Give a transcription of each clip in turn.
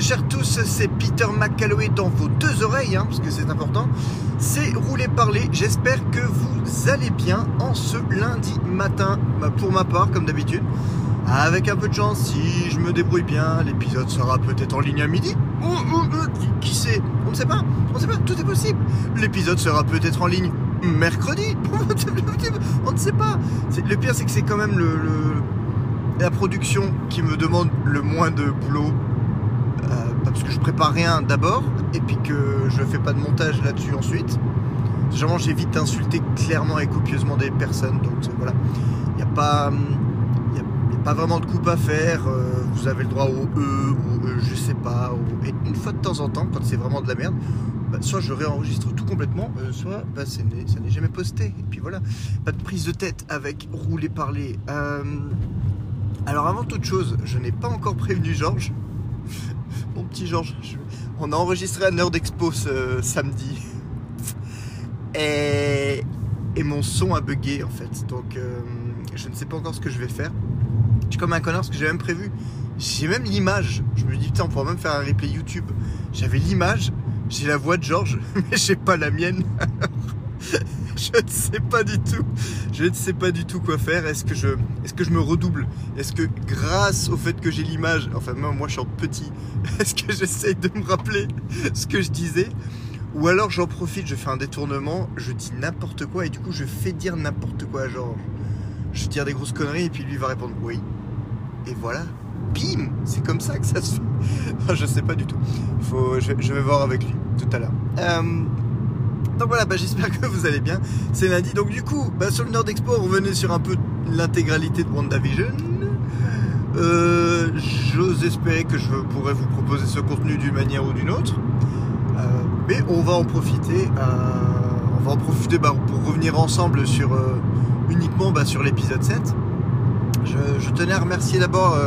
Chers tous, c'est Peter McCalloway dans vos deux oreilles, hein, parce que c'est important. C'est Rouler Parler, j'espère que vous allez bien en ce lundi matin, bah, pour ma part, comme d'habitude. Avec un peu de chance, si je me débrouille bien, l'épisode sera peut-être en ligne à midi. Ou, qui, sait On ne sait pas, on ne sait pas, tout est possible. L'épisode sera peut-être en ligne mercredi. on ne sait pas. Le pire, c'est que c'est quand même la production qui me demande le moins de boulot. Parce que je prépare rien d'abord, et puis que je fais pas de montage là-dessus ensuite. Généralement, j'évite d'insulter clairement et copieusement des personnes. Donc euh, voilà, il n'y a pas. N'y a, pas vraiment de coupe à faire, euh, vous avez le droit au E ou euh, je sais pas. Et une fois de temps en temps, quand c'est vraiment de la merde, bah, soit je réenregistre tout complètement, euh, soit bah, ça n'est jamais posté. Et puis voilà, pas de prise de tête avec rouler parler. Euh, alors avant toute chose, je n'ai pas encore prévenu Georges. Petit Georges, on a enregistré à Nerd Expo ce samedi. Et, et mon son a bugué en fait. Donc euh, je ne sais pas encore ce que je vais faire. Je suis comme un connard parce que j'ai même prévu. J'ai même l'image. Je me dis putain on pourra même faire un replay YouTube. J'avais l'image, j'ai la voix de Georges, mais j'ai pas la mienne. je ne sais pas du tout. Je ne sais pas du tout quoi faire. Est-ce que je, me redouble? Est-ce que grâce au fait que j'ai l'image, enfin même moi je chante petit, est-ce que j'essaye de me rappeler ce que je disais? Ou alors j'en profite, je fais un détournement, je dis n'importe quoi et du coup je fais dire n'importe quoi à Georges. Je dis des grosses conneries et puis lui va répondre oui. Et voilà, bim C'est comme ça que ça se fait. Je sais pas du tout. Faut, je, je vais voir avec lui tout à l'heure. Euh, donc voilà, bah, j'espère que vous allez bien. C'est lundi, donc du coup, bah, sur le Nord Expo, on revenait sur un peu l'intégralité de WandaVision. Euh, J'ose espérer que je pourrais vous proposer ce contenu d'une manière ou d'une autre. Euh, mais on va en profiter. euh, on va en profiter bah, pour revenir ensemble sur uniquement sur l'épisode 7. Je, tenais à remercier d'abord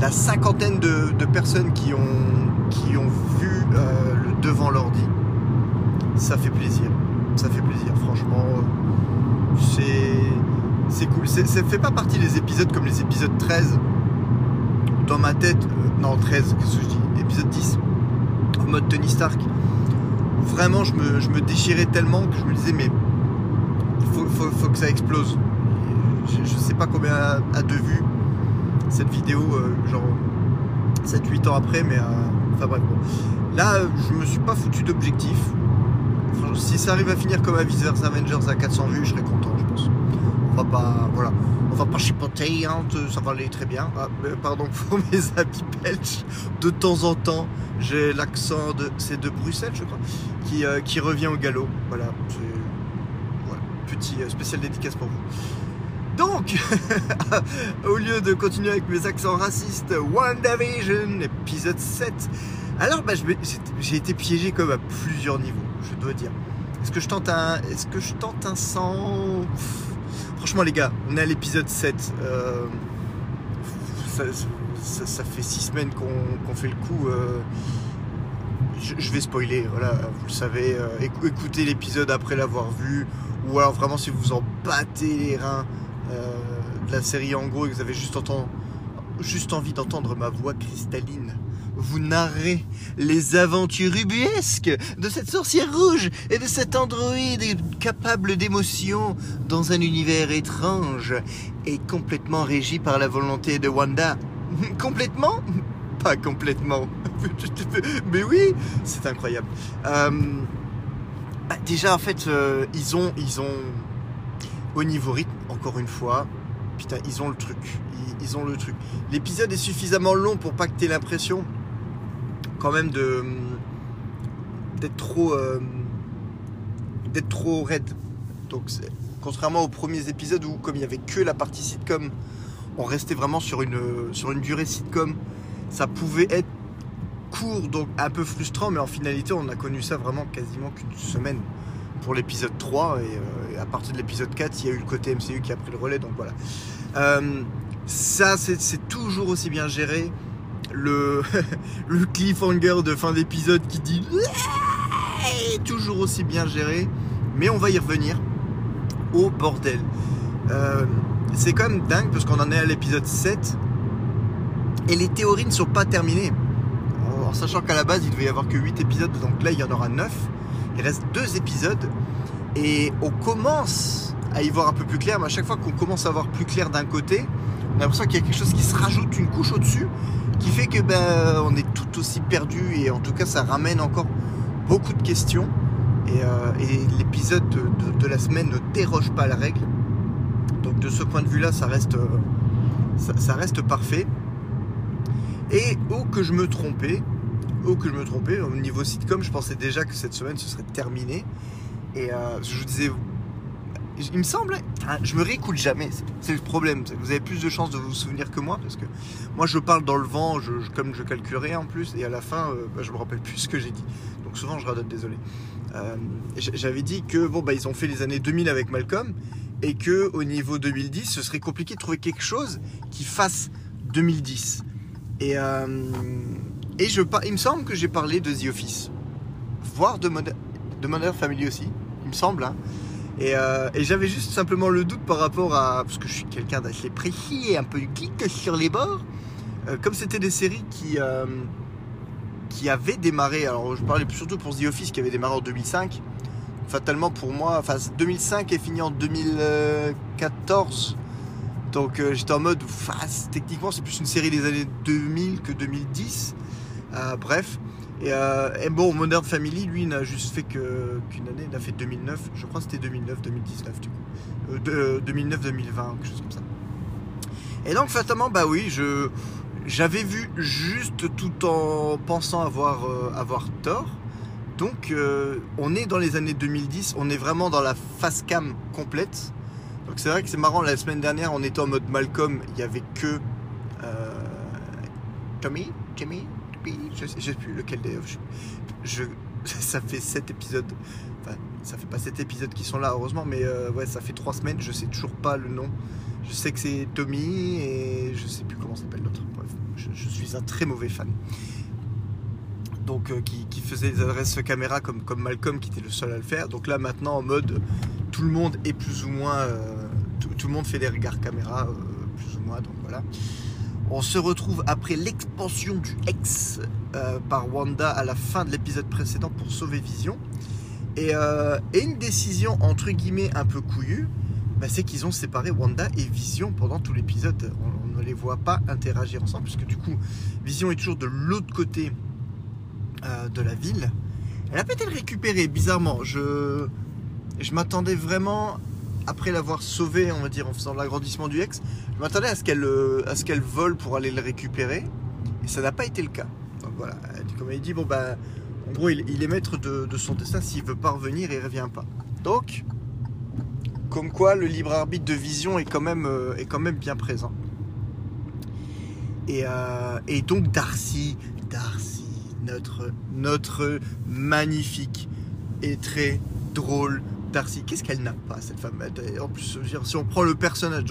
la cinquantaine de, personnes qui ont, qui ont vu le devant l'ordi. Ça fait plaisir. Ça fait plaisir, franchement. C'est. Cool. Ça fait pas partie des épisodes comme les épisodes 13. Dans ma tête. euh, non, 13, qu'est-ce que je dis? Épisode 10. En mode Tony Stark. Vraiment, je me, déchirais tellement que je me disais, mais faut, que ça explose. Je, sais pas combien a, a de vues cette vidéo, euh, genre 7-8 ans après, mais euh, enfin bref. bon. Là, je me suis pas foutu d'objectif. Si ça arrive à finir comme Avis vs Avengers à 400 vues, je serais content, je pense. On va pas, voilà, on va pas chipoter, hein, ça va aller très bien. Ah, pardon pour mes habits belges. De temps en temps, j'ai l'accent de, c'est de Bruxelles, je crois, qui, euh, revient au galop. Voilà, voilà, petit euh, spécial dédicace pour vous. Donc, au lieu de continuer avec mes accents racistes, WandaVision, épisode 7. Alors, bah, j'ai été piégé comme à plusieurs niveaux, je dois dire. Est-ce que je tente un, est-ce que je tente un Franchement, les gars, on est à l'épisode 7. euh, ça, fait 6 semaines qu'on fait le coup. euh, je, vais spoiler, voilà, vous le savez. euh, écou- écoutez l'épisode après l'avoir vu. Ou alors vraiment, si vous en battez les reins de la série en gros et que vous avez juste envie d'entendre ma voix cristalline, vous narrer les aventures ubuesques de cette sorcière rouge et de cet androïde capable d'émotion dans un univers étrange et complètement régi par la volonté de Wanda. Complètement? Pas complètement. Mais oui, c'est incroyable. Euh, bah, déjà, en fait, euh, ils ont, ils ont, au niveau rythme, encore une fois, putain, ils ont le truc. Ils, ils ont le truc. L'épisode est suffisamment long pour pas que t'aies l'impression, quand même, d'être trop, euh, d'être trop raide. Contrairement aux premiers épisodes où, comme il y avait que la partie sitcom, on restait vraiment sur une, durée sitcom. Ça pouvait être court, donc un peu frustrant, mais en finalité, on a connu ça vraiment quasiment qu'une semaine pour l'épisode 3. Et, euh, et à partir de l'épisode 4, il y a eu le côté MCU qui a pris le relais, donc voilà. Euh, ça, c'est toujours aussi bien géré. Le, cliffhanger de fin d'épisode qui dit toujours aussi bien géré, mais on va y revenir. Au bordel. Euh, c'est quand même dingue parce qu'on en est à l'épisode 7 et les théories ne sont pas terminées. en sachant qu'à la base il devait y avoir que 8 épisodes, donc là il y en aura 9. Il reste 2 épisodes et on commence à y voir un peu plus clair, mais à chaque fois qu'on commence à voir plus clair d'un côté, on a l'impression qu'il y a quelque chose qui se rajoute une couche au-dessus, qui fait que ben, on est tout aussi perdu et en tout cas ça ramène encore beaucoup de questions. Et, euh, l'épisode de, la semaine ne déroge pas la règle. Donc de ce point de vue-là, ça reste, euh, ça, reste parfait. Et oh que je me trompais, oh que je me trompais, au niveau sitcom, je pensais déjà que cette semaine ce serait terminé. Et euh, je vous disais, il me semble, je me réécoute jamais, c'est le problème. Vous avez plus de chances de vous souvenir que moi, parce que moi je parle dans le vent, je, comme je calculerai en plus, et à la fin, euh, bah, je me rappelle plus ce que j'ai dit. Donc souvent je radote, désolé. Euh, j'avais dit que bon bah ils ont fait les années 2000 avec Malcolm, et que au niveau 2010, ce serait compliqué de trouver quelque chose qui fasse 2010. Et, et je, il me semble que j'ai parlé de The Office, voire de, de Modern Family aussi il me semble. Hein. Euh, et, j'avais juste simplement le doute par rapport à. Parce que je suis quelqu'un d'assez précis et un peu geek sur les bords. Euh, comme c'était des séries qui, euh, qui avaient démarré. Alors je parlais surtout pour The Office qui avait démarré en 2005. Fatalement pour moi, enfin 2005 est fini en 2014. Donc j'étais en mode, techniquement c'est plus une série des années 2000 que 2010. bref. Euh, et, bon, Modern Family, lui, n'a juste fait qu'une année, il a fait 2009, je crois que c'était 2009, 2019 du coup. 2009, 2020, quelque chose comme ça. Et donc, fatalement, bah oui, je, j'avais vu juste tout en pensant avoir, euh, avoir tort. Donc, euh, on est dans les années 2010, on est vraiment dans la face cam complète. Donc, c'est vrai que c'est marrant, la semaine dernière, on était en mode Malcolm, il n'y avait que Tommy, Jimmy, je sais, sais plus lequel d'ailleurs. Je, ça fait 7 épisodes. Enfin, ça fait pas 7 épisodes qui sont là, heureusement, mais euh, ouais, ça fait 3 semaines. Je sais toujours pas le nom. Je sais que c'est Tommy et je sais plus comment s'appelle l'autre. Bref, je, suis un très mauvais fan. Donc, euh, qui, faisait des adresses caméra comme, comme Malcolm, qui était le seul à le faire. Donc là, maintenant, en mode tout le monde est plus ou moins. Euh, tout, tout, le monde fait des regards caméra, plus ou moins. Donc voilà. On se retrouve après l'expansion du X euh, par Wanda à la fin de l'épisode précédent pour sauver Vision. Et, euh, une décision entre guillemets un peu couillue, bah, c'est qu'ils ont séparé Wanda et Vision pendant tout l'épisode. On, ne les voit pas interagir ensemble, puisque du coup, Vision est toujours de l'autre côté euh, de la ville. Elle a peut-être récupéré, bizarrement. Je, je m'attendais vraiment après l'avoir sauvé, on va dire, en faisant l'agrandissement du ex, je m'attendais à ce qu'elle euh, à ce qu'elle vole pour aller le récupérer, et ça n'a pas été le cas. Donc voilà, comme elle dit, bon ben, en gros, il, est maître de, son destin. S'il veut pas revenir, il revient pas. Donc, comme quoi, le libre arbitre de Vision est quand même euh, bien présent. Et, euh, et donc Darcy, Darcy, notre notre magnifique et très drôle Darcy, qu'est-ce qu'elle n'a pas, cette femme? En plus, si on prend le personnage,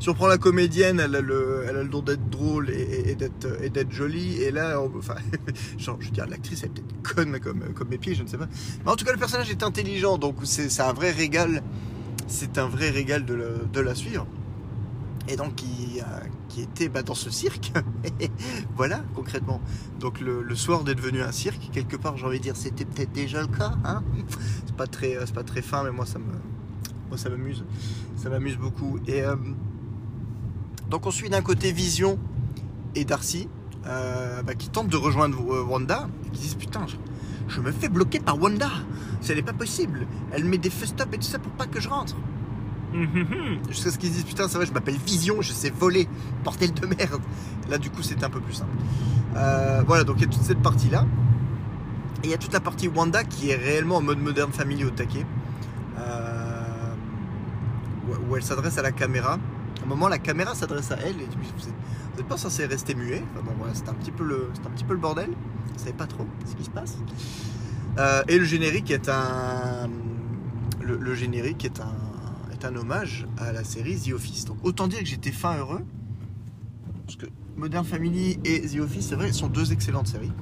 si on prend la comédienne, elle a le, don d'être drôle et, d'être jolie. Et là, enfin, genre, je veux dire, l'actrice, elle est peut-être conne comme, comme mes pieds, je ne sais pas. Mais en tout cas, le personnage est intelligent, donc c'est un vrai régal. C'est un vrai régal de la suivre et donc qui, euh, qui était bah, dans ce cirque. voilà, concrètement. Donc le, soir d'être devenu un cirque, quelque part, j'ai envie de dire, c'était peut-être déjà le cas. Hein c'est pas très, c'est pas très fin, mais moi ça m'amuse, ça m'amuse beaucoup. Et euh, donc on suit d'un côté Vision et Darcy, euh, bah, qui tentent de rejoindre Wanda, et qui disent putain. Je, me fais bloquer par Wanda. Ce n'est pas possible. Elle met des feux stop et tout ça pour pas que je rentre. Jusqu'à ce qu'ils disent putain c'est vrai je m'appelle Vision, je sais voler, portel de merde. Là du coup c'était un peu plus simple. Euh, voilà donc il y a toute cette partie là. Et il y a toute la partie Wanda qui est réellement en mode moderne family au taquet. Euh, où elle s'adresse à la caméra. À un moment la caméra s'adresse à elle et vous n'êtes pas censé rester muet. Enfin bon un petit peu le, un petit peu le bordel. Vous savez pas trop ce qui se passe. Euh, et le générique est un le générique est un un hommage à la série The Office. Donc autant dire que j'étais fin heureux. Parce que Modern Family et The Office, c'est vrai, sont deux excellentes séries.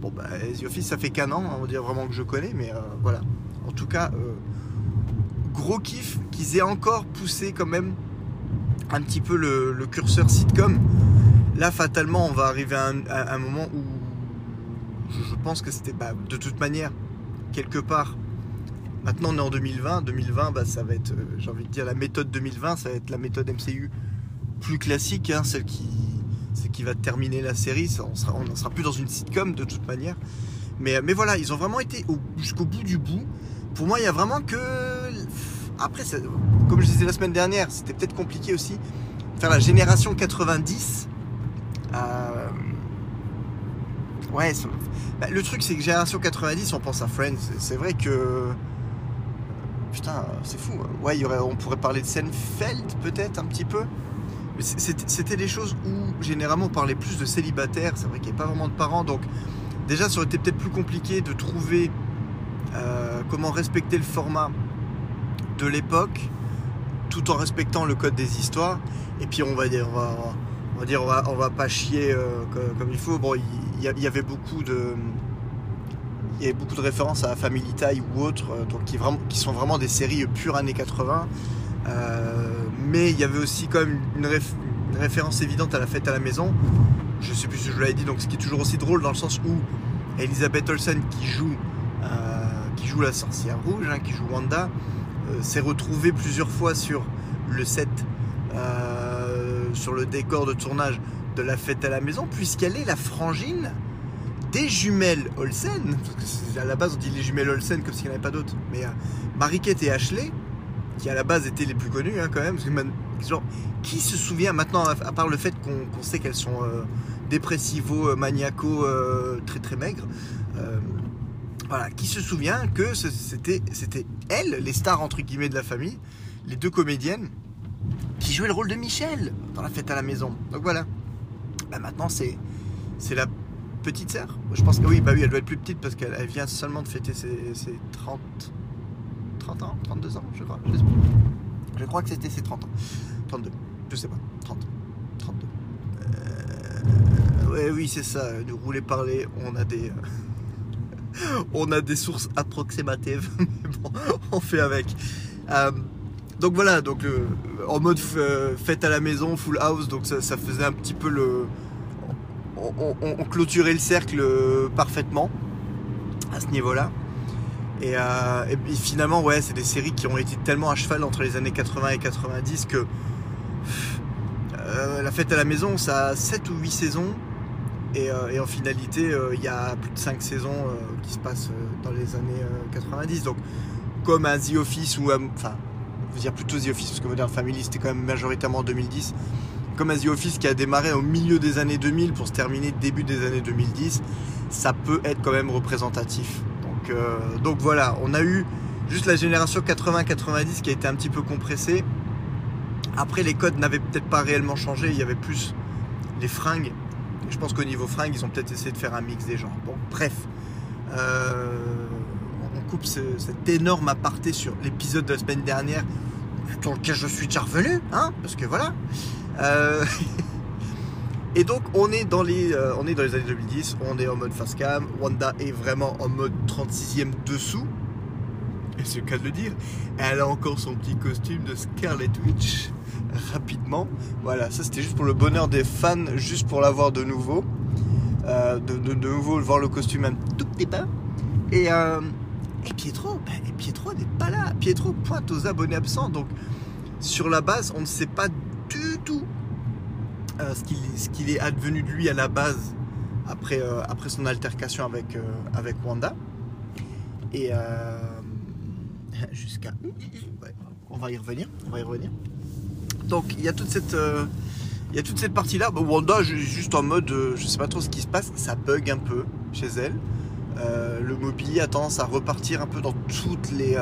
Bon, bah, The Office, ça fait qu'un an, on va dire vraiment que je connais, mais euh, voilà. En tout cas, euh, gros kiff qu'ils aient encore poussé quand même un petit peu le, curseur sitcom. Là, fatalement, on va arriver à un, moment où je, pense que c'était bah, de toute manière, quelque part, maintenant on est en 2020, 2020 bah, ça va être, euh, j'ai envie de dire, la méthode 2020, ça va être la méthode MCU plus classique, hein, celle qui, qui va terminer la série, on sera, on sera plus dans une sitcom de toute manière. Mais, mais voilà, ils ont vraiment été jusqu'au bout du bout. Pour moi, il y a vraiment que... Après, comme je disais la semaine dernière, c'était peut-être compliqué aussi. Faire la génération 90. Euh, ouais, bah, le truc c'est que génération 90, on pense à Friends. C'est vrai que putain, c'est fou. Ouais, y aurait, on pourrait parler de Seinfeld peut-être un petit peu. Mais c'était des choses où généralement on parlait plus de célibataires. C'est vrai qu'il n'y avait pas vraiment de parents, donc déjà ça aurait été peut-être plus compliqué de trouver euh, comment respecter le format de l'époque tout en respectant le code des histoires. Et puis on va dire, on va, dire, on va, on va pas chier euh, comme, il faut. Bon, il y, avait beaucoup de, il y avait beaucoup de références à Family Tie ou autres, euh, donc qui, sont vraiment des séries pures années 80. Euh, mais il y avait aussi quand même une, référence évidente à la fête à la maison. Je sais plus si je l'avais dit, donc ce qui est toujours aussi drôle dans le sens où Elisabeth Olsen qui joue, qui joue la sorcière rouge, hein, qui joue Wanda, s'est retrouvée plusieurs fois sur le set sur le décor de tournage de la fête à la maison, puisqu'elle est la frangine des jumelles Olsen. à la base, on dit les jumelles Olsen comme s'il n'y en avait pas d'autres. Mais euh, et Ashley, qui à la base étaient les plus connues hein, quand même, genre, qui se souvient maintenant, à part le fait qu'on sait qu'elles sont euh, dépressivo, euh, maniaco, euh, très très maigres, voilà, qui se souvient que c'était elles, les stars entre guillemets de la famille, les deux comédiennes, qui jouait le rôle de Michel dans la fête à la maison. Donc voilà. Bah maintenant c'est la petite sœur. Je pense que oui, bah oui, elle doit être plus petite parce qu'elle vient seulement de fêter ses, ses, 30 30 ans, 32 ans, je crois. Je crois que c'était ses 30 ans. 32, je sais pas, 30. 32. Euh, ouais, oui, c'est ça. Nous rouler parler, on a des on a des sources approximatives, mais bon, on fait avec. Euh, donc voilà, donc euh, en mode euh, fête à la maison, full house, donc ça, faisait un petit peu le. On, clôturait le cercle euh, parfaitement à ce niveau-là. Et, finalement, ouais, c'est des séries qui ont été tellement à cheval entre les années 80 et 90 que la fête à la maison, ça a 7 ou 8 saisons. Et, en finalité, il y a plus de 5 saisons qui se passent dans les années 90. Donc, comme un The Office ou. Enfin, veux dire plutôt The Office, parce que Modern Family c'était quand même majoritairement en 2010. Comme The Office qui a démarré au milieu des années 2000 pour se terminer début des années 2010, ça peut être quand même représentatif. Donc, euh, donc voilà, on a eu juste la génération 80-90 qui a été un petit peu compressée. Après, les codes n'avaient peut-être pas réellement changé, il y avait plus les fringues. Je pense qu'au niveau fringues, ils ont peut-être essayé de faire un mix des genres. Bon, bref. Euh, coupe cet énorme aparté sur l'épisode de la semaine dernière dans lequel je suis déjà revenu, hein, parce que voilà. Euh, et donc on est dans les, euh, on est dans les années 2010, on est en mode face cam. Wanda est vraiment en mode 36e dessous. Et c'est le cas de le dire. Elle a encore son petit costume de Scarlet Witch. Rapidement. Voilà, ça c'était juste pour le bonheur des fans, juste pour l'avoir de nouveau. Euh, de, nouveau voir le costume un tout petit peu. Et, et Pietro, ben, Pietro n'est pas là. Pietro pointe aux abonnés absents. Donc, sur la base, on ne sait pas euh, ce qu'il est advenu de lui à la base après, euh, après son altercation avec, euh, avec Wanda. Et jusqu'à. on va y revenir. On va y revenir. Donc, il y a toute cette. il y a toute cette partie-là. Wanda, juste en mode, je sais pas trop ce qui se passe, ça bug un peu chez elle. Le mobilier a tendance à repartir un peu dans toutes les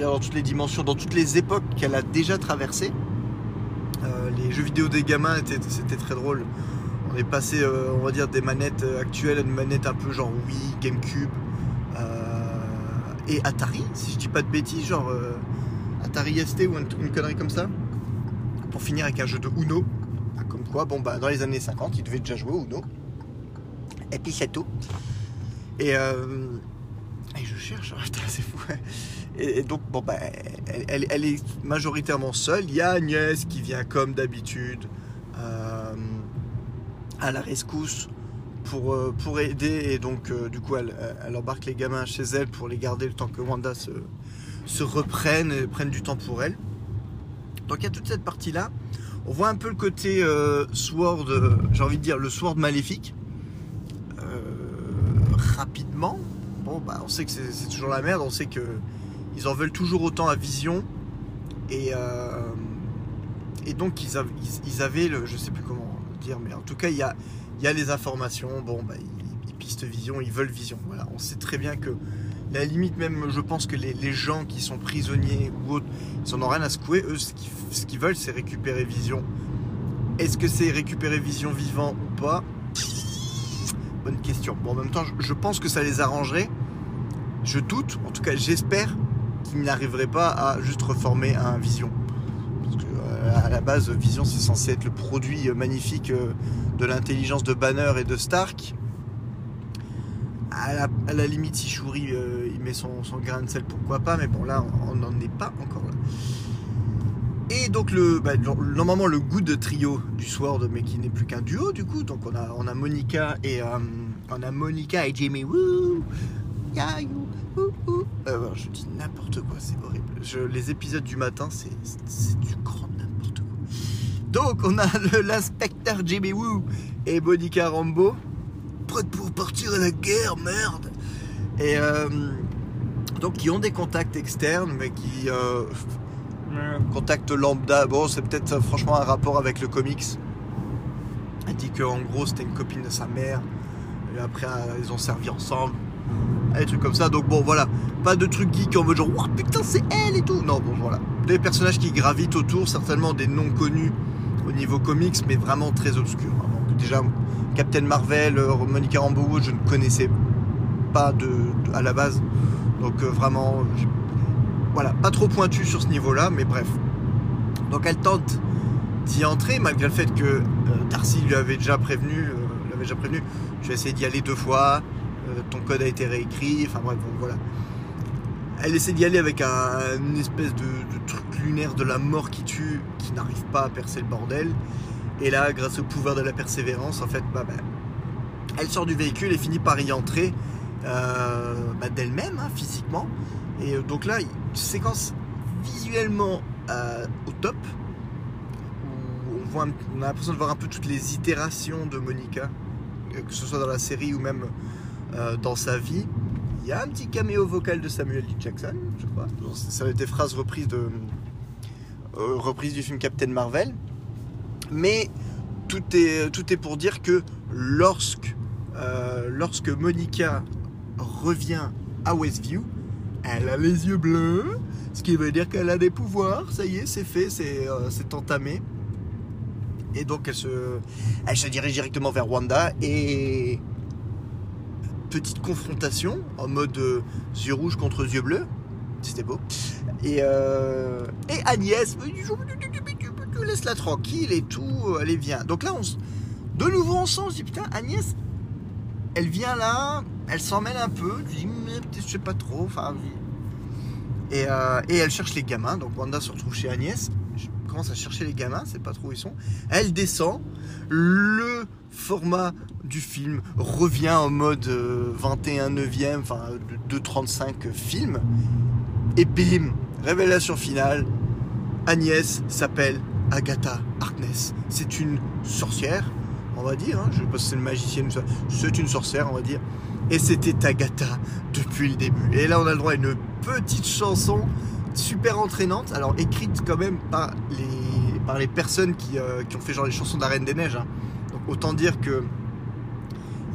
dans toutes les dimensions, dans toutes les époques qu'elle a déjà traversées. Euh, les jeux vidéo des gamins c'était très drôle. On est passé, on va dire, des manettes actuelles à une manette un peu genre Wii, GameCube et Atari, si je dis pas de bêtises, genre Atari ST ou une, connerie comme ça. Pour finir avec un jeu de Uno. Comme quoi, bon bah dans les années 50, il devait déjà jouer Uno et puis c'est tout. Et, euh, je cherche, c'est fou. Et, donc, bon, bah, elle, est majoritairement seule. Il y a Agnès qui vient comme d'habitude euh, à la rescousse pour, euh, pour aider et donc euh, du coup elle, embarque les gamins chez elle pour les garder le temps que Wanda se, se reprenne et prenne du temps pour elle. Donc il y a toute cette partie là. On voit un peu le côté Sword, j'ai envie de dire le Sword maléfique. rapidement. Bah on sait que c'est toujours la merde, on sait que ils en veulent toujours autant à Vision. Et, et donc ils, avaient, ils, le, je sais plus comment dire, mais en tout cas il y a, y a les informations, bon, bah, ils, pistent Vision, ils veulent Vision. Voilà, on sait très bien que la limite même, je pense que les, gens qui sont prisonniers ou autres, ils n'en ont rien à secouer. Eux, ce qu'ils, veulent, c'est récupérer Vision. Est-ce que c'est récupérer Vision vivant ou pas? Bonne question. Bon, en même temps, je, pense que ça les arrangerait. Je doute, en tout cas, j'espère qu'ils n'arriveraient pas à juste reformer un Vision. Parce que euh, à la base, Vision, c'est censé être le produit magnifique euh, de l'intelligence de Banner et de Stark. À la, limite, si Shuri euh, il met son, grain de sel, pourquoi pas, mais bon, là, on n'en est pas encore là. Et donc, bah, normalement, le goût de trio du Sword, mais qui n'est plus qu'un duo, du coup. Donc, on a, on Monica et euh, on a Monica et euh, je dis n'importe quoi, c'est horrible. les épisodes du matin, c'est du grand donc on a l'inspecteur Jimmy Woo et Monica Rambo, prêtes pour partir à la guerre, merde. Et euh, donc qui ont des contacts externes, mais qui euh, contacts lambda. Bon, c'est peut-être euh, franchement un rapport avec le comics. Elle dit qu'en gros c'était une copine de sa mère. Et après ils ont servi ensemble. Des trucs comme ça. Donc bon voilà. Pas de trucs geek en mode genre oh, putain c'est elle et tout. Non bon voilà. Des personnages qui gravitent autour, certainement des noms connus au niveau comics, mais vraiment très obscur. déjà, Captain Marvel, euh, Monica Rambeau, je ne connaissais pas de, à la base. Donc euh, vraiment, voilà, pas trop pointu sur ce niveau-là, mais bref. Donc elle tente d'y entrer, malgré le fait que euh, Darcy lui avait déjà prévenu, l'avait déjà prévenu, je vais essayer d'y aller deux fois, ton code a été réécrit, enfin bref, voilà. Elle essaie d'y aller avec un, une espèce de, truc lunaire de la mort qui tue, qui n'arrive pas à percer le bordel. Et là, grâce au pouvoir de la persévérance, en fait, bah, bah elle sort du véhicule et finit par y entrer euh, bah, d'elle-même, hein, physiquement. Et euh, donc là, séquence visuellement euh, au top, où on, voit, on a l'impression de voir un peu toutes les itérations de Monica, que ce soit dans la série ou même dans sa vie. Il y a un petit caméo vocal de Samuel L. Jackson, je crois. Ça va être des phrases reprises, de, euh, reprises du film Captain Marvel. Mais tout est, tout est pour dire que lorsque, euh, lorsque Monica revient à Westview, elle a les yeux bleus, ce qui veut dire qu'elle a des pouvoirs. Ça y est, c'est fait, c'est euh, entamé. Et donc elle se, elle se dirige directement vers Wanda et petite confrontation en mode euh, yeux rouges contre yeux bleus. C'était beau. Et, euh, et Agnès, laisse-la tranquille et tout, allez viens. Donc là, on, de nouveau on sent, se dit putain, Agnès, elle vient là, elle s'en mêle un peu, je dis, je sais pas trop, enfin. Et, euh, et elle cherche les gamins, donc Wanda se retrouve chez Agnès, je commence à chercher les gamins, c'est pas trop où ils sont. Elle descend, le format du film revient en mode 21 euh, neuvième, enfin 2.35 film. Et bim, révélation finale, Agnès s'appelle Agatha Harkness. C'est une sorcière, on va dire, hein. je sais pas si c'est une magicienne, c'est une sorcière, on va dire. Et c'était Agatha depuis le début. Et là, on a le droit à une petite chanson super entraînante, alors écrite quand même par les, personnes qui, euh, qui ont fait genre les chansons d'Arène des Neiges. Hein. Autant dire que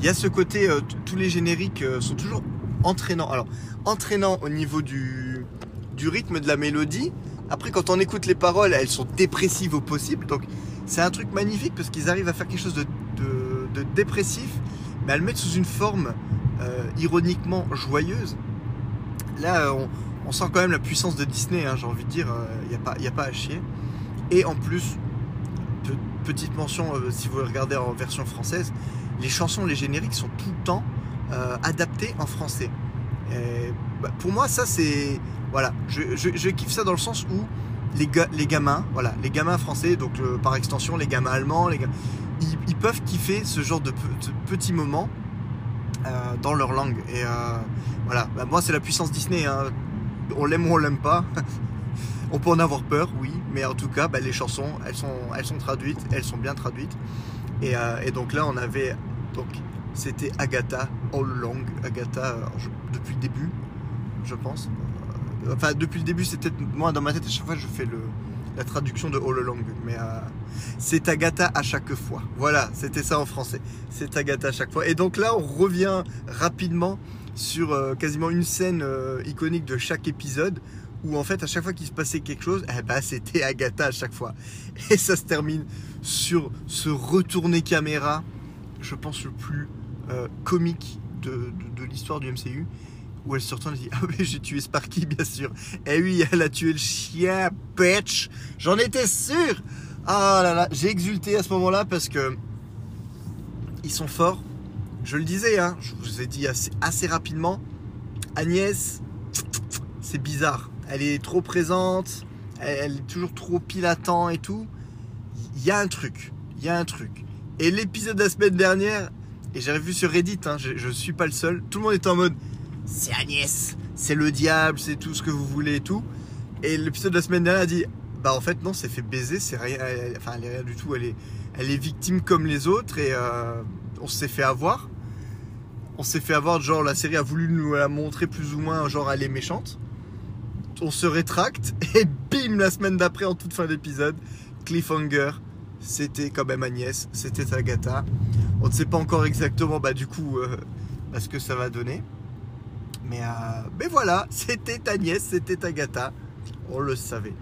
il y a ce côté, euh, tous les génériques euh, sont toujours entraînants. Alors, entraînants au niveau du, rythme de la mélodie. Après, quand on écoute les paroles, elles sont dépressives au possible. Donc, c'est un truc magnifique parce qu'ils arrivent à faire quelque chose de, dépressif, mais à le mettre sous une forme euh, ironiquement joyeuse. Là, on, sent quand même la puissance de Disney, hein, j'ai envie de dire. Il n'y a, a pas à chier. Et en plus, petite mention, si vous regardez en version française, les chansons, les génériques sont tout le temps euh, adaptés en français. Bah, pour moi, ça c'est. Voilà, je, kiffe ça dans le sens où les, les gamins, voilà, les gamins français, donc par extension les gamins allemands, les ils, peuvent kiffer ce genre de, petits moments dans leur langue. Et voilà, bah, moi c'est la puissance Disney. Hein. On l'aime ou on l'aime pas. on peut en avoir peur, oui, mais en tout cas, bah, les chansons, elles sont, elles sont traduites, elles sont bien traduites. Et, et donc là, on avait donc c'était Agatha all long. Agatha depuis le début, je pense. Euh, enfin, depuis le début, c'était moi dans ma tête à chaque fois je fais le, la traduction de all along, mais euh, c'est Agatha à chaque fois. Voilà, c'était ça en français. C'est Agatha à chaque fois. Et donc là, on revient rapidement sur euh, quasiment une scène iconique de chaque épisode où en fait à chaque fois qu'il se passait quelque chose, eh ben, c'était Agatha à chaque fois. Et ça se termine sur ce retourné caméra, je pense le plus euh, comique de, l'histoire du MCU où elle se retourne et dit Ah oui, j'ai tué Sparky, bien sûr. Eh oui, elle a tué le chien, bitch J'en étais sûr Ah là là, j'ai exulté à ce moment-là parce que ils sont forts. Je le disais, hein, je vous ai dit assez, assez rapidement. Agnès, c'est bizarre. Elle est trop présente, elle, est toujours trop pile à temps et tout. Il y a un truc, il y a un truc. Et l'épisode de la semaine dernière, et j'avais vu sur Reddit, hein, je, ne suis pas le seul, tout le monde est en mode c'est Agnès, c'est le diable, c'est tout ce que vous voulez et tout. Et l'épisode de la semaine dernière a dit bah en fait non, c'est fait baiser, c'est rien, enfin elle est rien du tout, elle est, elle est victime comme les autres et euh, on s'est fait avoir. On s'est fait avoir, genre la série a voulu nous la montrer plus ou moins, genre elle est méchante. On se rétracte et bim la semaine d'après en toute fin d'épisode, cliffhanger, c'était quand même Agnès, c'était Agatha. On ne sait pas encore exactement bah, du coup euh, ce que ça va donner. Mais, euh, voilà, c'était Agnès, c'était Agatha. On le savait.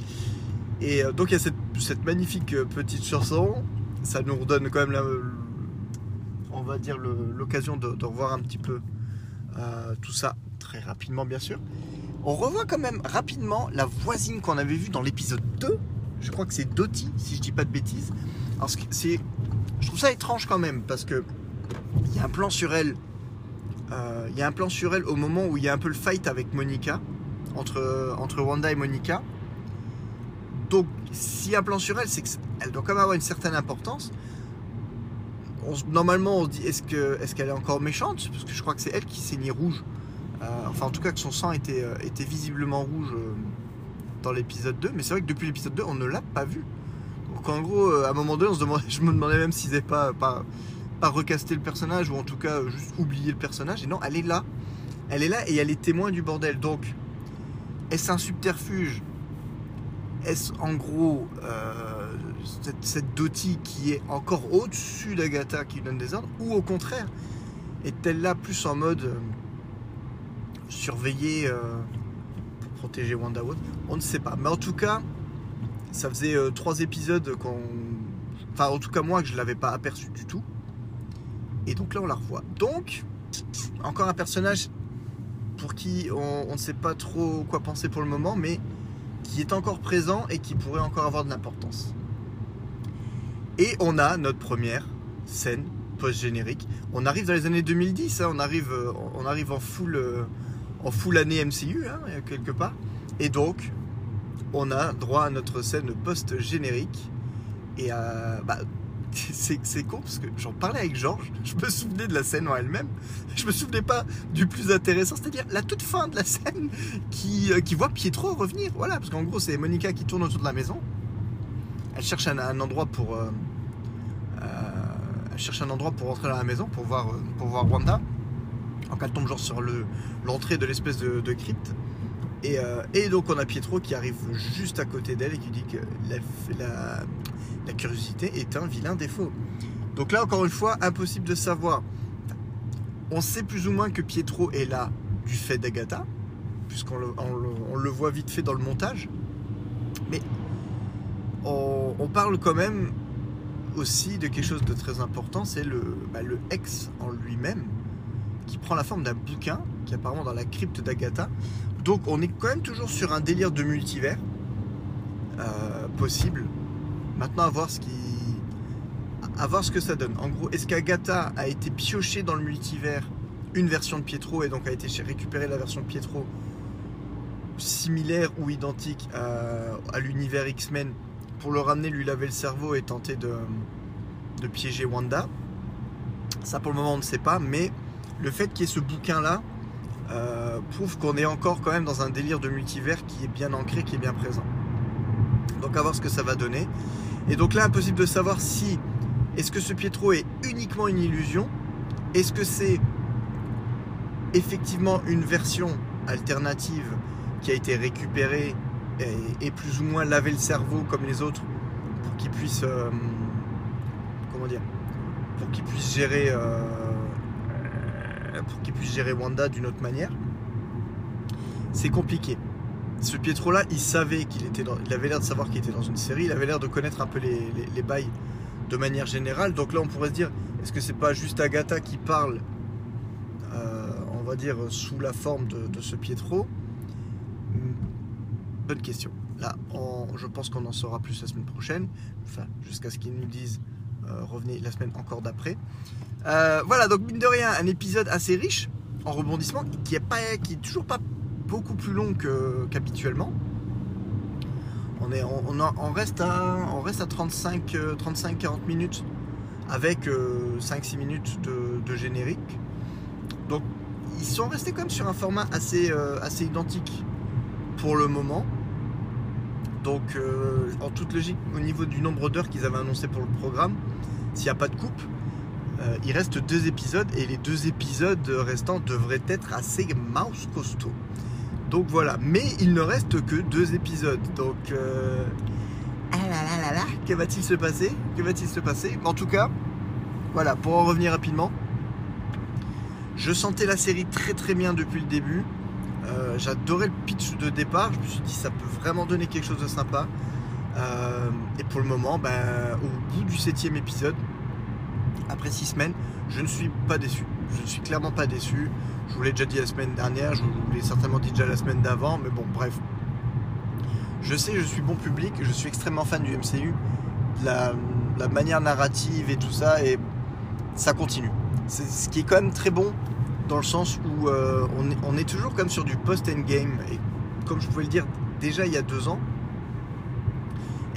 Et euh, donc il y a cette, magnifique petite chanson. Ça nous redonne quand même, on va dire, l'occasion de, revoir un petit peu tout ça très rapidement, bien sûr. On revoit quand même rapidement la voisine qu'on avait vue dans l'épisode 2 je crois que c'est Doty, si je dis pas de bêtises. C'est, je trouve ça étrange quand même, parce que il y a un plan sur elle. Euh, il y a un plan sur elle au moment où il y a un peu le fight avec Monica, entre, entre Wanda et Monica. Donc, s'il y a un plan sur elle, c'est qu'elle doit quand même avoir une certaine importance. normalement, on se dit est-ce, que, est-ce qu'elle est encore méchante? Parce que je crois que c'est elle qui saignait rouge. Euh, enfin, en tout cas, que son sang était, euh, était visiblement rouge dans l'épisode 2, mais c'est vrai que depuis l'épisode 2, on ne l'a pas vu. Donc en gros, euh, à un moment donné, je me demandais même s'ils n'avaient pas, pas, recasté le personnage, ou en tout cas euh, juste oublié le personnage. Et non, elle est là. Elle est là et elle est témoin du bordel. Donc, est-ce un subterfuge? Est-ce en gros euh, cette, cette qui est encore au-dessus d'Agatha qui donne des ordres? Ou au contraire, est-elle là plus en mode surveiller protéger Wanda On ne sait pas. Mais en tout cas, ça faisait euh, trois épisodes qu'on. Enfin, en tout cas, moi, que je ne l'avais pas aperçu du tout. Et donc là, on la revoit. Donc, encore un personnage pour qui on, ne sait pas trop quoi penser pour le moment, mais qui est encore présent et qui pourrait encore avoir de l'importance. Et on a notre première scène post-générique. On arrive dans les années 2010, hein. on, arrive, euh, on arrive en full, euh, en full année MCU, hein, quelque part. Et donc, on a droit à notre scène post-générique. Et euh, bah, c'est con parce que j'en parlais avec Georges, je me souvenais de la scène en elle-même, je me souvenais pas du plus intéressant, c'est-à-dire la toute fin de la scène qui, euh, qui voit Pietro revenir. Voilà, parce qu'en gros, c'est Monica qui tourne autour de la maison. Elle cherche un, endroit pour. Euh, elle cherche un endroit pour rentrer dans la maison pour voir, pour voir Wanda. Donc elle tombe genre sur l'entrée de l'espèce de, crypte. Euh, et, donc on a Pietro qui arrive juste à côté d'elle et qui dit que la, curiosité est un vilain défaut. Donc là encore une fois, impossible de savoir. On sait plus ou moins que Pietro est là du fait d'Agatha, puisqu'on le, voit vite fait dans le montage. Mais on, parle quand même aussi de quelque chose de très important, c'est le, bah, le ex en lui-même qui prend la forme d'un bouquin qui est apparemment dans la crypte d'Agatha. Donc on est quand même toujours sur un délire de multivers euh, possible. Maintenant à voir ce qui à voir ce que ça donne. En gros, est-ce qu'Agatha a été piochée dans le multivers une version de Pietro et donc a été récupérer la version Pietro similaire ou identique à, l'univers X-Men pour le ramener, lui laver le cerveau et tenter de, de piéger Wanda? Ça pour le moment on ne sait pas, mais le fait qu'il y ait ce bouquin-là euh, prouve qu'on est encore quand même dans un délire de multivers qui est bien ancré, qui est bien présent. Donc à voir ce que ça va donner. Et donc là, impossible de savoir si est-ce que ce Pietro est uniquement une illusion, est-ce que c'est effectivement une version alternative qui a été récupérée et, plus ou moins laver le cerveau comme les autres pour qu'il puisse euh, comment dire pour qu'il puisse gérer euh, puisse gérer Wanda d'une autre manière. C'est compliqué. Ce Pietro-là, il savait qu'il était dans, il avait l'air de savoir qu'il était dans une série, il avait l'air de connaître un peu les, bails de manière générale. Donc là, on pourrait se dire, est-ce que c'est pas juste Agatha qui parle, euh, on va dire, sous la forme de, ce Pietro? Bonne question. Là, je pense qu'on en saura plus la semaine prochaine, enfin, jusqu'à ce qu'ils nous disent revenez la semaine encore d'après. Euh, voilà, donc mine de rien, un épisode assez riche en rebondissement qui est, pas, qui est toujours pas beaucoup plus long qu'habituellement. on, on, reste à, à 35-40 minutes avec 5-6 euh, minutes de, générique. Donc ils sont restés quand même sur un format assez, assez identique pour le moment. Donc, euh, en toute logique, au niveau du nombre d'heures qu'ils avaient annoncé pour le programme, s'il n'y a pas de coupe, euh, il reste deux épisodes et les deux épisodes restants devraient être assez mouse costaud. Donc voilà, mais il ne reste que deux épisodes. Donc, euh, ah là là là là, que va-t-il se passer? Que va-t-il se passer? En tout cas, voilà, pour en revenir rapidement, je sentais la série très très bien depuis le début. Euh, j'adorais le pitch de départ. Je me suis dit ça peut vraiment donner quelque chose de sympa. Euh, et pour le moment, ben, au bout du septième épisode, après six semaines, je ne suis pas déçu. Je ne suis clairement pas déçu. Je vous l'ai déjà dit la semaine dernière, je vous l'ai certainement dit déjà la semaine d'avant, mais bon, bref. Je sais, je suis bon public, je suis extrêmement fan du MCU, la, la manière narrative et tout ça, et ça continue. C'est ce qui est quand même très bon dans le sens où euh, on, est, toujours comme sur du post-endgame. Et comme je pouvais le dire déjà il y a deux ans,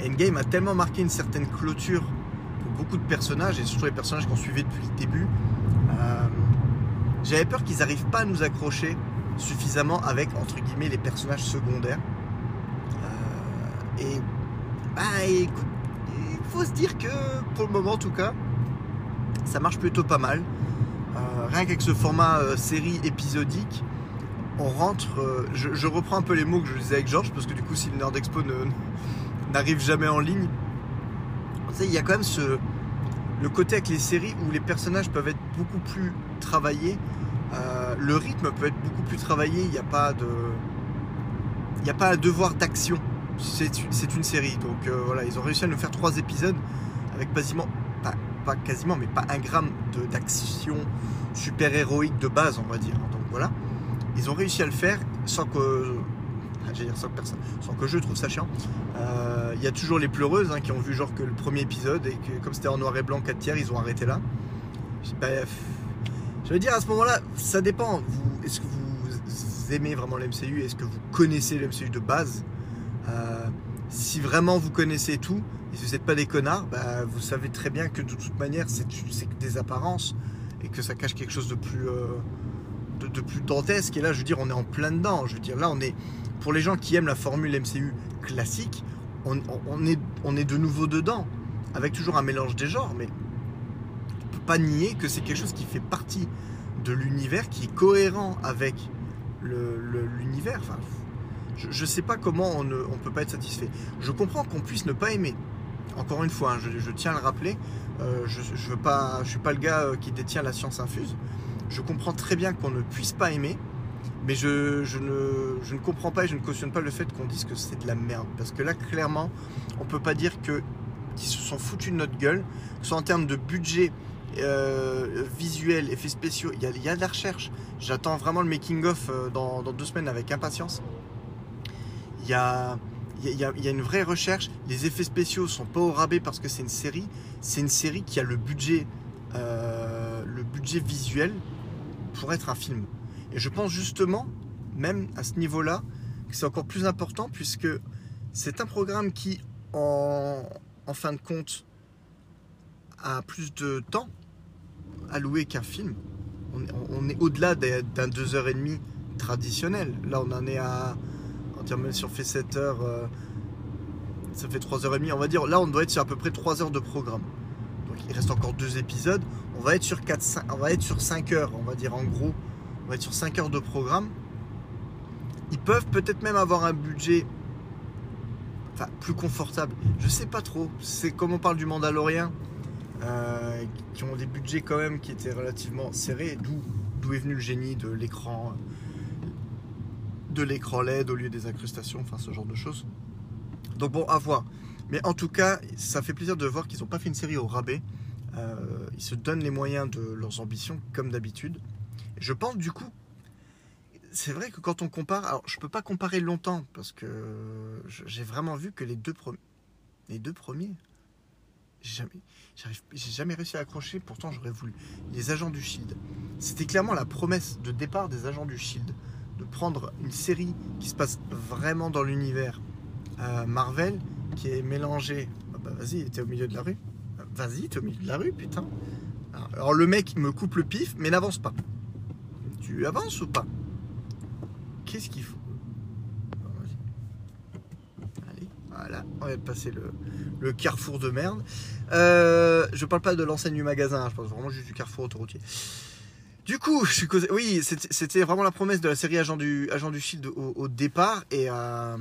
Endgame a tellement marqué une certaine clôture pour beaucoup de personnages, et surtout les personnages qu'on suivait depuis le début. Euh, j'avais peur qu'ils n'arrivent pas à nous accrocher suffisamment avec, entre guillemets, les personnages secondaires. Euh, et, bah, écoute, il faut se dire que, pour le moment en tout cas, ça marche plutôt pas mal. Euh, rien qu'avec ce format série épisodique, on rentre. Euh, je, reprends un peu les mots que je disais avec Georges, parce que du coup, si le Nord Expo n'arrive jamais en ligne, il y a quand même ce, le côté avec les séries où les personnages peuvent être beaucoup plus travaillés. le rythme peut être beaucoup plus travaillé. Il n'y a pas de. Il n'y a pas un devoir d'action. C'est une série. Donc voilà, ils ont réussi à nous faire trois épisodes avec quasiment pas quasiment, mais pas un gramme d'action super héroïque de base, on va dire. Donc voilà, ils ont réussi à le faire sans que, dire sans que personne, sans que je trouve ça chiant. Euh, il y a toujours les pleureuses hein, qui ont vu genre que le premier épisode et que comme c'était en noir et blanc 4 tiers, ils ont arrêté là. je veux dire à ce moment-là, ça dépend. Est-ce que vous aimez vraiment l'MCU Est-ce que vous connaissez l'MCU de base? Euh, Si vraiment vous connaissez tout, et si vous n'êtes pas des connards, bah, vous savez très bien que de toute manière, c'est que des apparences et que ça cache quelque chose de plus, euh, de, plus dantesque. Et là, je veux dire, on est en plein dedans. Je veux dire, là, on est pour les gens qui aiment la formule MCU classique, on, est, de nouveau dedans, avec toujours un mélange des genres, mais on ne peut pas nier que c'est quelque chose qui fait partie de l'univers, qui est cohérent avec l'univers. Je ne sais pas comment on ne peut pas être satisfait. Je comprends qu'on puisse ne pas aimer encore une fois, hein, je, tiens à le rappeler, euh, je ne suis pas le gars euh, qui détient la science infuse. Je comprends très bien qu'on ne puisse pas aimer, mais je, ne, ne, comprends pas et je ne cautionne pas le fait qu'on dise que c'est de la merde. Parce que là, clairement, on peut pas dire que qu'ils se sont foutus de notre gueule, soit en termes de budget euh, visuel, effets spéciaux, il y, a, de la recherche. J'attends vraiment le making-of dans, dans, deux semaines avec impatience. Il y a, une vraie recherche. Les effets spéciaux sont pas au rabais parce que c'est une série. C'est une série qui a le budget, euh, le budget visuel pour être un film. Et je pense justement, même à ce niveau-là, c'est encore plus important puisque c'est un programme qui, en, en fin de compte, a plus de temps alloué qu'un film. On, est au-delà d'un 2h30 traditionnel. Là, on en est à. Dirait même si on fait 7 heures, euh, ça fait 3h30. On va dire, là, on doit être sur à peu près 3 heures de programme. Donc, il reste encore deux épisodes. On va être sur 4, 5, on va être sur 5 heures, on va dire en gros. On va être sur 5 heures de programme. Ils peuvent peut-être même avoir un budget plus confortable. Je sais pas trop. C'est comme on parle du Mandalorien, euh, qui ont des budgets quand même qui étaient relativement serrés, d'où est venu le génie de l'écran de l'écran LED au lieu des incrustations, enfin ce genre de choses. Donc bon, à voir. Mais en tout cas, ça fait plaisir de voir qu'ils n'ont pas fait une série au rabais. Euh, ils se donnent les moyens de leurs ambitions, comme d'habitude. Je pense du coup, c'est vrai que quand on compare, alors je peux pas comparer longtemps parce que j'ai vraiment vu que les deux premiers, les deux premiers, j'ai jamais, réussi à accrocher. Pourtant, j'aurais voulu. Les agents du Shield, c'était clairement la promesse de départ des agents du Shield de prendre une série qui se passe vraiment dans l'univers euh, Marvel, qui est mélangée. Ah bah vas-y, t'es au milieu de la rue. Vas-y, t'es au milieu de la rue, putain. Alors le mec me coupe le pif, mais n'avance pas. Tu avances ou pas? Qu'est-ce qu'il faut? Allez, voilà, on va passer le, le carrefour de merde. Euh, je parle pas de l'enseigne du magasin, je pense vraiment juste du carrefour autoroutier. Du coup, je suis oui, c'était vraiment la promesse de la série Agent du, Agent Shield au, départ. Et, euh,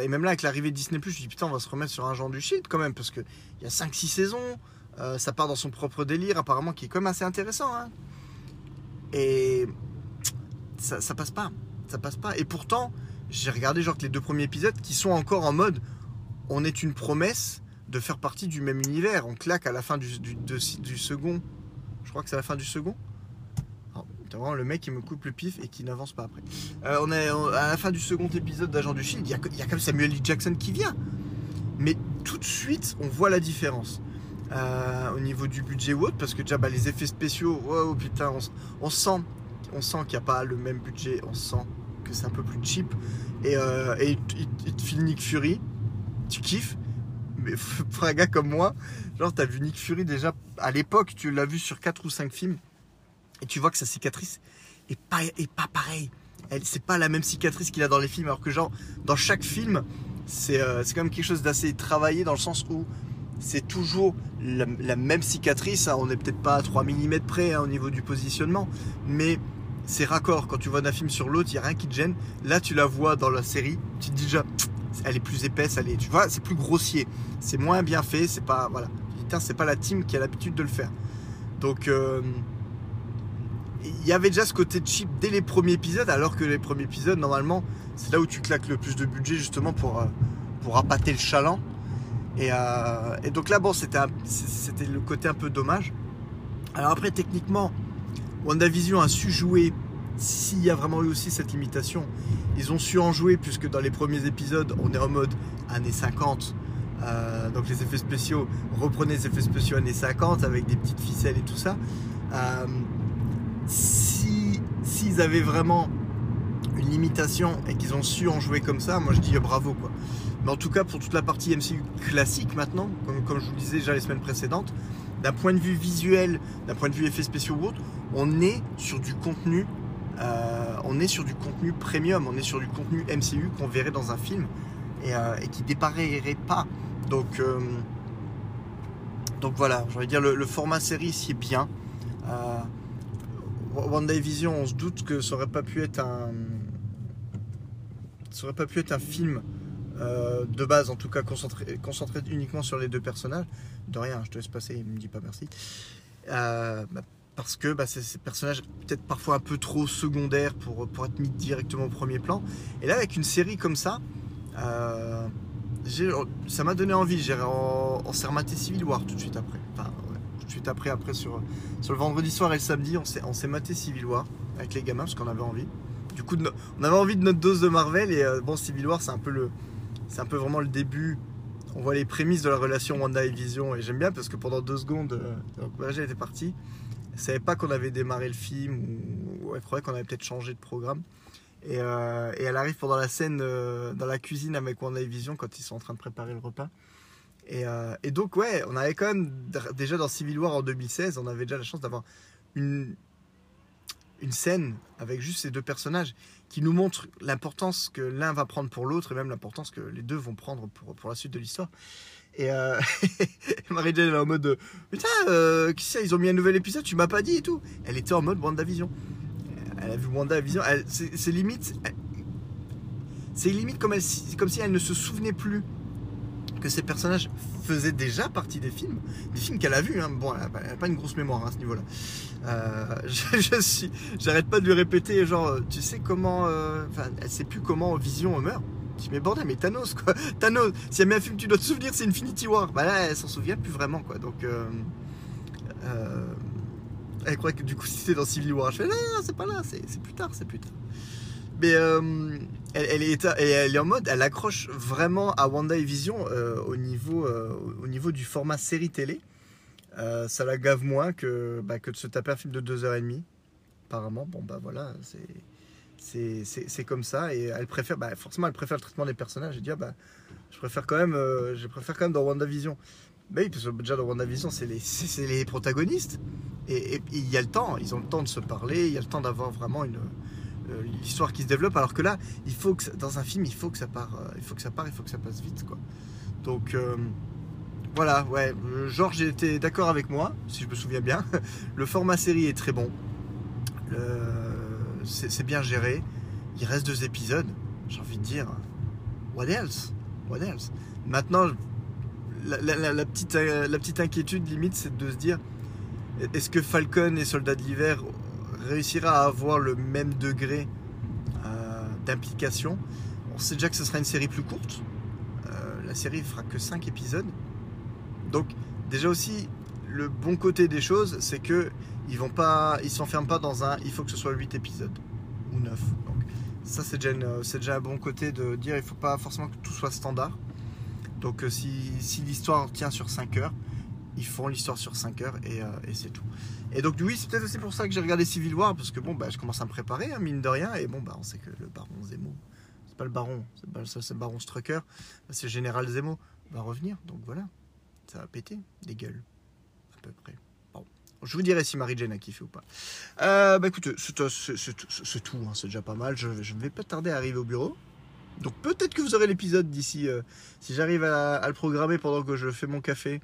et même là, avec l'arrivée de Disney, je me dis putain, on va se remettre sur Agent du Shield quand même, parce qu'il y a 5-6 saisons. Euh, ça part dans son propre délire, apparemment, qui est quand même assez intéressant. Hein. Et ça, ça passe pas. Ça passe pas. Et pourtant, j'ai regardé genre les deux premiers épisodes qui sont encore en mode on est une promesse de faire partie du même univers. On claque à la fin du, second. Je crois que c'est la fin du second vraiment le mec qui me coupe le pif et qui n'avance pas après. Euh, à la fin du second épisode d'Agent du Shield. Il y, a, quand même Samuel L. Jackson qui vient. Mais tout de suite, on voit la différence. Euh, au niveau du budget ou autre, parce que déjà les effets spéciaux, oh putain, on, sent, on sent qu'il n'y a pas le même budget, on sent que c'est un peu plus cheap. Et, euh, il, te file Nick Fury, tu kiffes, mais pour un gars comme moi, genre t'as vu Nick Fury déjà à l'époque, tu l'as vu sur 4 ou 5 films, et tu vois que sa cicatrice est pas, est pas pareille. C'est pas la même cicatrice qu'il a dans les films, alors que genre dans chaque film, c'est, euh, quand même quelque chose d'assez travaillé dans le sens où c'est toujours la, même cicatrice. Hein. On n'est peut-être pas à 3 mm près hein, au niveau du positionnement, mais c'est raccord. Quand tu vois d'un film sur l'autre, il n'y a rien qui te gêne. Là, tu la vois dans la série, tu te dis déjà, elle est plus épaisse, elle est, tu vois, c'est plus grossier, c'est moins bien fait, c'est pas, voilà. c'est pas la team qui a l'habitude de le faire. Donc, euh, il y avait déjà ce côté cheap dès les premiers épisodes, alors que les premiers épisodes, normalement, c'est là où tu claques le plus de budget justement pour, euh, pour appâter le chaland. Euh, et, donc là, bon, c'était, le côté un peu dommage. Alors après, techniquement, WandaVision a su jouer, s'il y a vraiment eu aussi cette limitation, ils ont su en jouer, puisque dans les premiers épisodes, on est en mode années 50. Euh, donc les effets spéciaux, reprenez les effets spéciaux années 50 avec des petites ficelles et tout ça si s'ils avaient vraiment une limitation et qu'ils ont su en jouer comme ça, moi je dis euh, bravo quoi. Mais en tout cas pour toute la partie MCU classique maintenant, comme, je vous le disais déjà les semaines précédentes, d'un point de vue visuel, d'un point de vue effets spéciaux ou autre, on est sur du contenu, euh, on est sur du contenu premium, on est sur du contenu MCU qu'on verrait dans un film et, euh, qui dépareillerait pas. Donc donc voilà, de dire le, format série ici est bien. WandaVision, on se doute que ça aurait pas pu être un, ça aurait pas pu être un film euh, de base, en tout cas concentré, concentré uniquement sur les deux personnages. De rien, je te laisse passer, il me dit pas merci. Euh, bah, parce que bah, ces personnages peut-être parfois un peu trop secondaires pour, être mis directement au premier plan. Et là, avec une série comme ça, euh, ça m'a donné envie. J'ai en, en Civil War tout de suite après. Enfin, suite après, après sur, sur le vendredi soir et le samedi, on s'est, maté Civil War avec les gamins parce qu'on avait envie. Du coup, on avait envie de notre dose de Marvel et bon, Civil War, c'est un peu le, c'est un peu vraiment le début. On voit les prémices de la relation Wanda et Vision et j'aime bien parce que pendant deux secondes, euh, donc était parti. Elle savait pas qu'on avait démarré le film ou, elle croyait qu'on avait peut-être changé de programme. Et, euh, elle arrive pendant la scène euh, dans la cuisine avec WandaVision quand ils sont en train de préparer le repas. Et, et donc, ouais, on avait quand même, déjà dans Civil War en 2016, on avait déjà la chance d'avoir une, une scène avec juste ces deux personnages qui nous montrent l'importance que l'un va prendre pour l'autre et même l'importance que les deux vont prendre pour, pour la suite de l'histoire. Et euh, Marie-Jane est en mode Putain, euh, qui c'est, ils ont mis un nouvel épisode, tu m'as pas dit et tout. Elle était en mode WandaVision. Elle a vu WandaVision. C'est limite. C'est limite comme, elle, comme si elle ne se souvenait plus que ces personnages faisaient déjà partie des films. Des films qu'elle a vus. Hein. Bon, elle a, pas- une grosse mémoire hein, à ce niveau-là. Euh, j'arrête pas de lui répéter, genre, euh, tu sais comment, euh, enfin, elle sait plus comment Vision meurt. Dis, mais bordel, mais Thanos, quoi. Thanos, s'il y a un film tu dois te souvenir, c'est Infinity War. Bah là, elle s'en souvient plus vraiment, quoi. Donc, elle croit que du coup, si c'est dans Civil War, je fais, non, non, c'est pas là, c'est plus tard, c'est plus tard. Mais euh, elle, est, en mode, elle accroche vraiment à Wanda et Vision euh, au, niveau, euh, au niveau du format série télé. Ça la gave moins que, bah, que de se taper un film de 2h30. Apparemment, bon bah voilà, c'est comme ça. Et elle préfère, bah, forcément, elle préfère le traitement des personnages. Et dire, bah, je préfère quand même, je préfère quand même dans WandaVision. Bah oui, parce que déjà dans WandaVision, c'est les, protagonistes. Et il y a le temps, ils ont le temps de se parler, il y a le temps d'avoir vraiment une l'histoire qui se développe. Alors que là, il faut que dans un film, il faut que ça part, euh, il faut que ça il faut que ça passe vite, quoi. Donc euh, voilà, ouais. euh, Georges était d'accord avec moi, si je me souviens bien. Le format série est très bon. C'est bien géré. Il reste deux épisodes. J'ai envie de dire, what else? What else? Maintenant, la, petite, euh, la petite inquiétude limite, c'est de se dire, est-ce que Falcon et Soldat de l'hiver réussira à avoir le même degré euh, d'implication On sait déjà que ce sera une série plus courte. Euh, la série fera que 5 épisodes. Donc déjà aussi, le bon côté des choses, c'est que ils vont pas, ils s'enferment pas dans un, il faut que ce soit 8 épisodes ou 9. Donc ça c'est déjà, déjà un bon côté de dire, il faut pas forcément que tout soit standard. Donc euh, si, si l'histoire tient sur 5 heures, ils font l'histoire sur 5 heures et, euh, et c'est tout. Et donc oui, c'est peut-être aussi pour ça que j'ai regardé Civil War, parce que bon, bah, je commence à me préparer, hein, mine de rien, et bon, bah, on sait que le baron Zemo, c'est pas le baron, c'est le baron Strucker, c'est le général Zemo, va revenir, donc voilà, ça va péter, des gueules, à peu près. Bon, je vous dirai si Marie-Jane a kiffé ou pas. Euh, bah écoute, c'est c'est tout, hein, c'est déjà pas mal, je, ne vais pas tarder à arriver au bureau. Donc peut-être que vous aurez l'épisode d'ici, euh, si j'arrive à le programmer pendant que je fais mon café,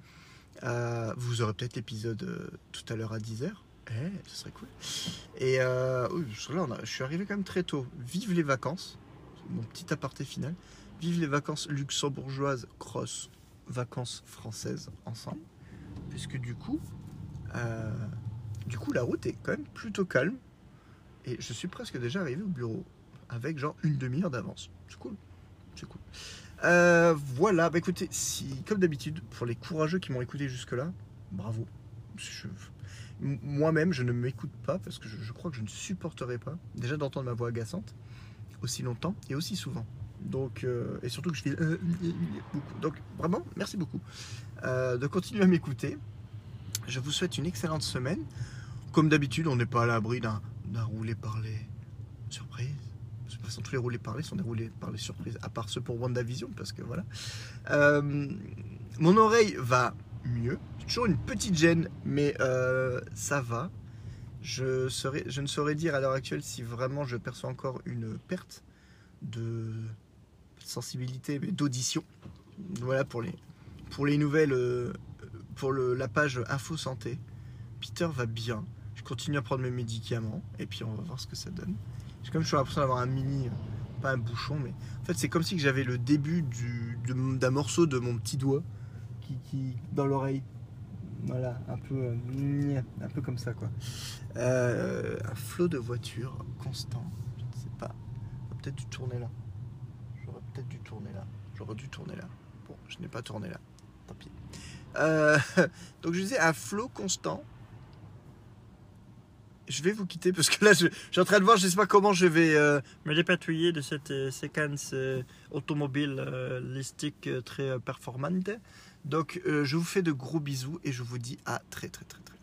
euh, vous aurez peut-être l'épisode euh, tout à l'heure à 10h. Eh, ce serait cool. Et euh, là, a- je suis arrivé quand même très tôt. Vive les vacances. Mon petit aparté final. Vive les vacances luxembourgeoises, cross, vacances françaises ensemble. Puisque du coup, euh, du coup, la route est quand même plutôt calme. Et je suis presque déjà arrivé au bureau. Avec genre une demi-heure d'avance. C'est cool. C'est cool. Euh, voilà, bah écoutez, comme d'habitude, pour les courageux qui m'ont écouté jusque-là, bravo. Moi-même, je ne m'écoute pas parce que je, crois que je ne supporterai pas déjà d'entendre ma voix agaçante aussi longtemps et aussi souvent. Donc, euh, et surtout que je fais euh, beaucoup. Donc, vraiment, merci beaucoup de continuer à m'écouter. Je vous souhaite une excellente semaine. Comme d'habitude, on n'est pas à l'abri d'un d'un roulé-parler surprise. De toute façon, tous les roulés parlés sont des roulés parlés surprises, à part ceux pour WandaVision, parce que voilà. Euh, mon oreille va mieux. Toujours une petite gêne, mais euh, ça va. Je, ne saurais dire à l'heure actuelle si vraiment je perçois encore une perte de sensibilité, mais d'audition. Voilà pour les, pour les nouvelles, euh, pour la page Info Santé. Peter va bien. Je continue à prendre mes médicaments et puis on va voir ce que ça donne. J'ai comme toujours l'impression d'avoir un mini, pas un bouchon, mais en fait c'est comme si j'avais le début d'un morceau de mon petit doigt qui, dans l'oreille. Voilà, un peu, euh, un peu comme ça quoi. Euh, un flot de voitures constant. Je ne sais pas. Peut-être dû tourner là. J'aurais peut-être dû tourner là. J'aurais dû tourner là. Bon, je n'ai pas tourné là. Tant pis. Euh, donc je disais un flot constant. Je vais vous quitter parce que là, je, suis en train de voir, je sais pas comment je vais euh, me dépatouiller de cette euh, séquence euh, automobile listique très performante. Donc, je vous fais de gros bisous et je vous dis à très très très très